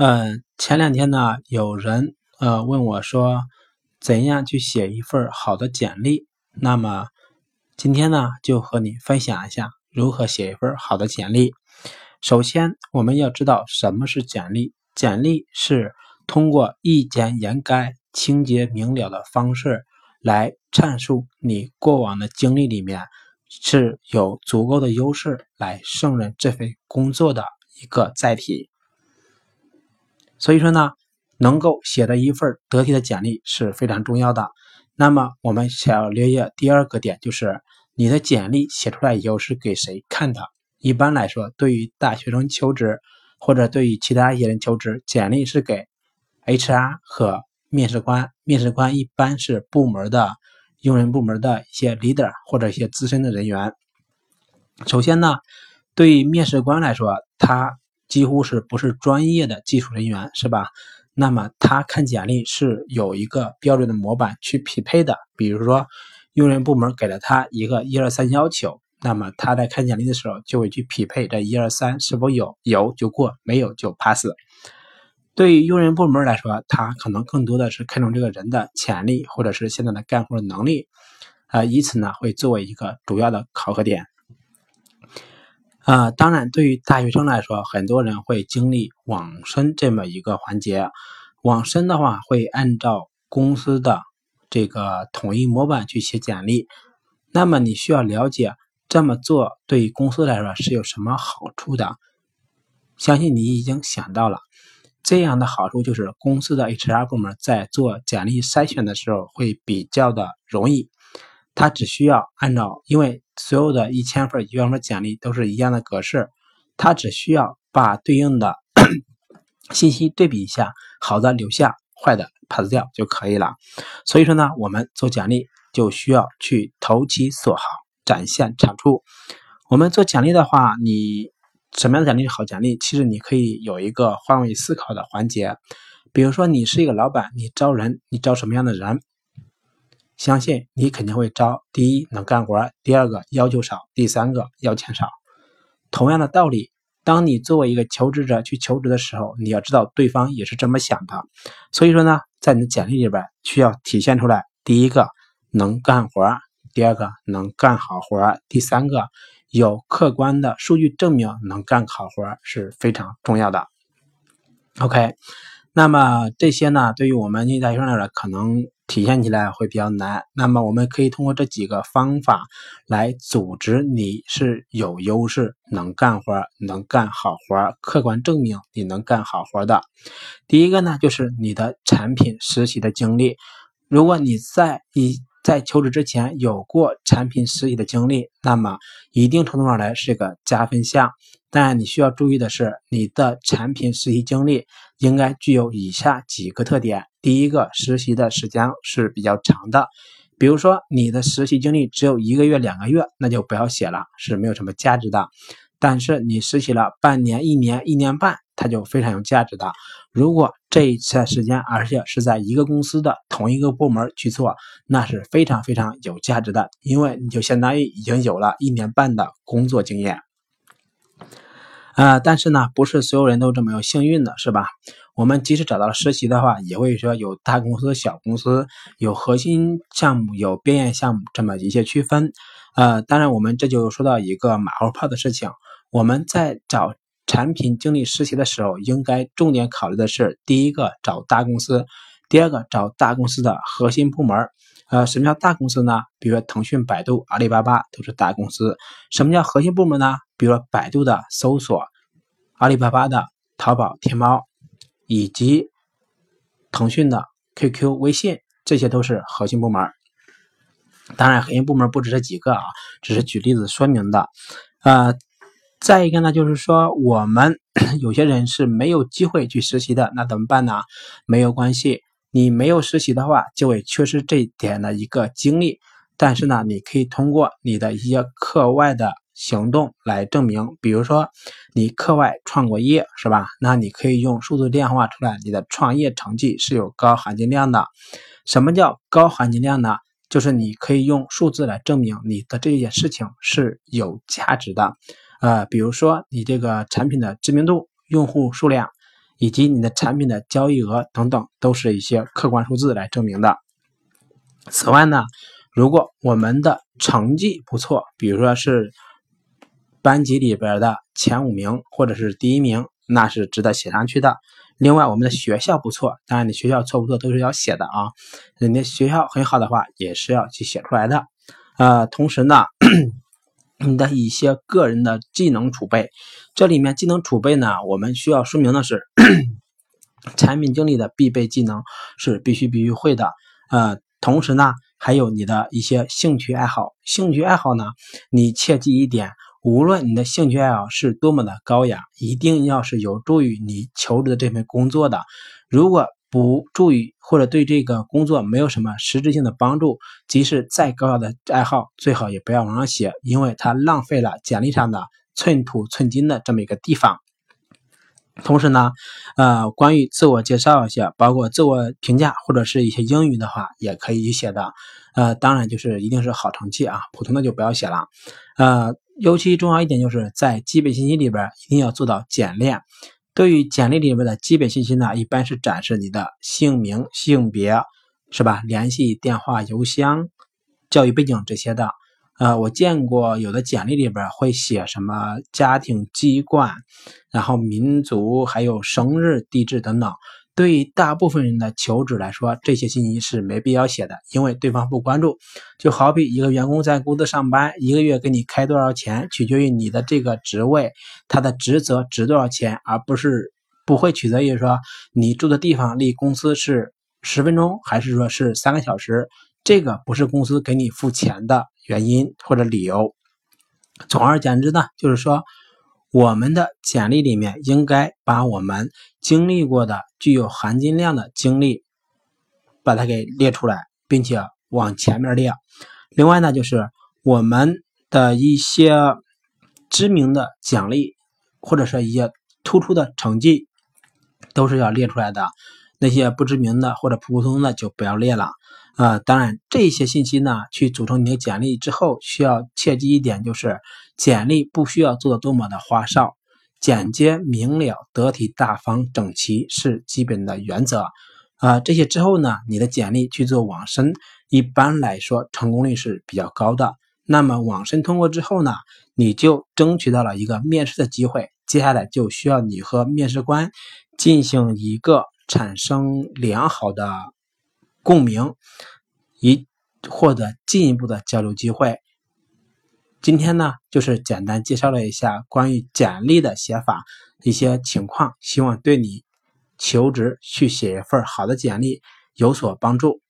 呃，前两天呢，有人呃问我说，怎样去写一份好的简历？那么今天呢，就和你分享一下如何写一份好的简历。首先，我们要知道什么是简历。简历是通过意简言赅、清洁明了的方式来阐述你过往的经历里面是有足够的优势来胜任这份工作的一个载体。所以说呢，能够写的一份得体的简历是非常重要的。那么我们想要留意第二个点，就是你的简历写出来以后是给谁看的？一般来说，对于大学生求职或者对于其他一些人求职，简历是给 HR 和面试官。面试官一般是部门的用人部门的一些 leader 或者一些资深的人员。首先呢，对于面试官来说，他。几乎是不是专业的技术人员是吧？那么他看简历是有一个标准的模板去匹配的。比如说，用人部门给了他一个一二三要求，那么他在看简历的时候就会去匹配这一二三是否有，有就过，没有就 pass。对于用人部门来说，他可能更多的是看重这个人的潜力或者是现在的干活能力，啊，以此呢会作为一个主要的考核点。啊，当然，对于大学生来说，很多人会经历网申这么一个环节。网申的话，会按照公司的这个统一模板去写简历。那么，你需要了解这么做对于公司来说是有什么好处的？相信你已经想到了，这样的好处就是公司的 HR 部门在做简历筛选的时候会比较的容易。他只需要按照，因为所有的一千份一万份简历都是一样的格式，他只需要把对应的 信息对比一下，好的留下，坏的 pass 掉就可以了。所以说呢，我们做简历就需要去投其所好，展现产出。我们做简历的话，你什么样的简历是好简历？其实你可以有一个换位思考的环节，比如说你是一个老板，你招人，你招什么样的人？相信你肯定会招第一能干活，第二个要求少，第三个要钱少。同样的道理，当你作为一个求职者去求职的时候，你要知道对方也是这么想的。所以说呢，在你的简历里边需要体现出来：第一个能干活，第二个能干好活，第三个有客观的数据证明能干好活是非常重要的。OK，那么这些呢，对于我们大学生来说，可能。体现起来会比较难，那么我们可以通过这几个方法来组织你是有优势、能干活、能干好活，客观证明你能干好活的。第一个呢，就是你的产品实习的经历，如果你在一。在求职之前有过产品实习的经历，那么一定程度上来是个加分项。但你需要注意的是，你的产品实习经历应该具有以下几个特点：第一个，实习的时间是比较长的，比如说你的实习经历只有一个月、两个月，那就不要写了，是没有什么价值的。但是你实习了半年、一年、一年半。它就非常有价值的。如果这一次时间，而且是在一个公司的同一个部门去做，那是非常非常有价值的，因为你就相当于已经有了一年半的工作经验。啊，但是呢，不是所有人都这么有幸运的，是吧？我们即使找到了实习的话，也会说有大公司、小公司，有核心项目、有边缘项目这么一些区分。呃，当然，我们这就说到一个马后炮的事情，我们在找。产品经理实习的时候，应该重点考虑的是：第一个找大公司，第二个找大公司的核心部门。呃，什么叫大公司呢？比如说腾讯、百度、阿里巴巴都是大公司。什么叫核心部门呢？比如说百度的搜索，阿里巴巴的淘宝、天猫，以及腾讯的 QQ、微信，这些都是核心部门。当然，核心部门不止这几个啊，只是举例子说明的。呃。再一个呢，就是说我们 有些人是没有机会去实习的，那怎么办呢？没有关系，你没有实习的话，就会缺失这一点的一个经历。但是呢，你可以通过你的一些课外的行动来证明，比如说你课外创过业，是吧？那你可以用数字量化出来，你的创业成绩是有高含金量的。什么叫高含金量呢？就是你可以用数字来证明你的这件事情是有价值的。呃，比如说你这个产品的知名度、用户数量，以及你的产品的交易额等等，都是一些客观数字来证明的。此外呢，如果我们的成绩不错，比如说是班级里边的前五名或者是第一名，那是值得写上去的。另外，我们的学校不错，当然你学校错不错都是要写的啊。人家学校很好的话，也是要去写出来的。呃，同时呢。你的一些个人的技能储备，这里面技能储备呢，我们需要说明的是，产品经理的必备技能是必须必须会的。呃，同时呢，还有你的一些兴趣爱好。兴趣爱好呢，你切记一点，无论你的兴趣爱好是多么的高雅，一定要是有助于你求职的这份工作的。如果不注意或者对这个工作没有什么实质性的帮助，即使再高雅的爱好，最好也不要往上写，因为它浪费了简历上的寸土寸金的这么一个地方。同时呢，呃，关于自我介绍一下，包括自我评价或者是一些英语的话，也可以写的。呃，当然就是一定是好成绩啊，普通的就不要写了。呃，尤其重要一点就是在基本信息里边一定要做到简练。对于简历里面的基本信息呢，一般是展示你的姓名、性别，是吧？联系电话、邮箱、教育背景这些的。呃，我见过有的简历里边会写什么家庭、籍贯，然后民族，还有生日、地址等等。对于大部分人的求职来说，这些信息是没必要写的，因为对方不关注。就好比一个员工在公司上班，一个月给你开多少钱，取决于你的这个职位，他的职责值多少钱，而不是不会取决于说你住的地方离公司是十分钟还是说是三个小时，这个不是公司给你付钱的原因或者理由。总而言之呢，就是说。我们的简历里面应该把我们经历过的具有含金量的经历，把它给列出来，并且往前面列。另外呢，就是我们的一些知名的奖励，或者是一些突出的成绩，都是要列出来的。那些不知名的或者普普通通的就不要列了。啊，当然这些信息呢，去组成你的简历之后，需要切记一点，就是简历不需要做的多么的花哨，简洁明了、得体大方、整齐是基本的原则。啊，这些之后呢，你的简历去做网申，一般来说成功率是比较高的。那么网申通过之后呢，你就争取到了一个面试的机会，接下来就需要你和面试官进行一个产生良好的。共鸣，以获得进一步的交流机会。今天呢，就是简单介绍了一下关于简历的写法一些情况，希望对你求职去写一份好的简历有所帮助。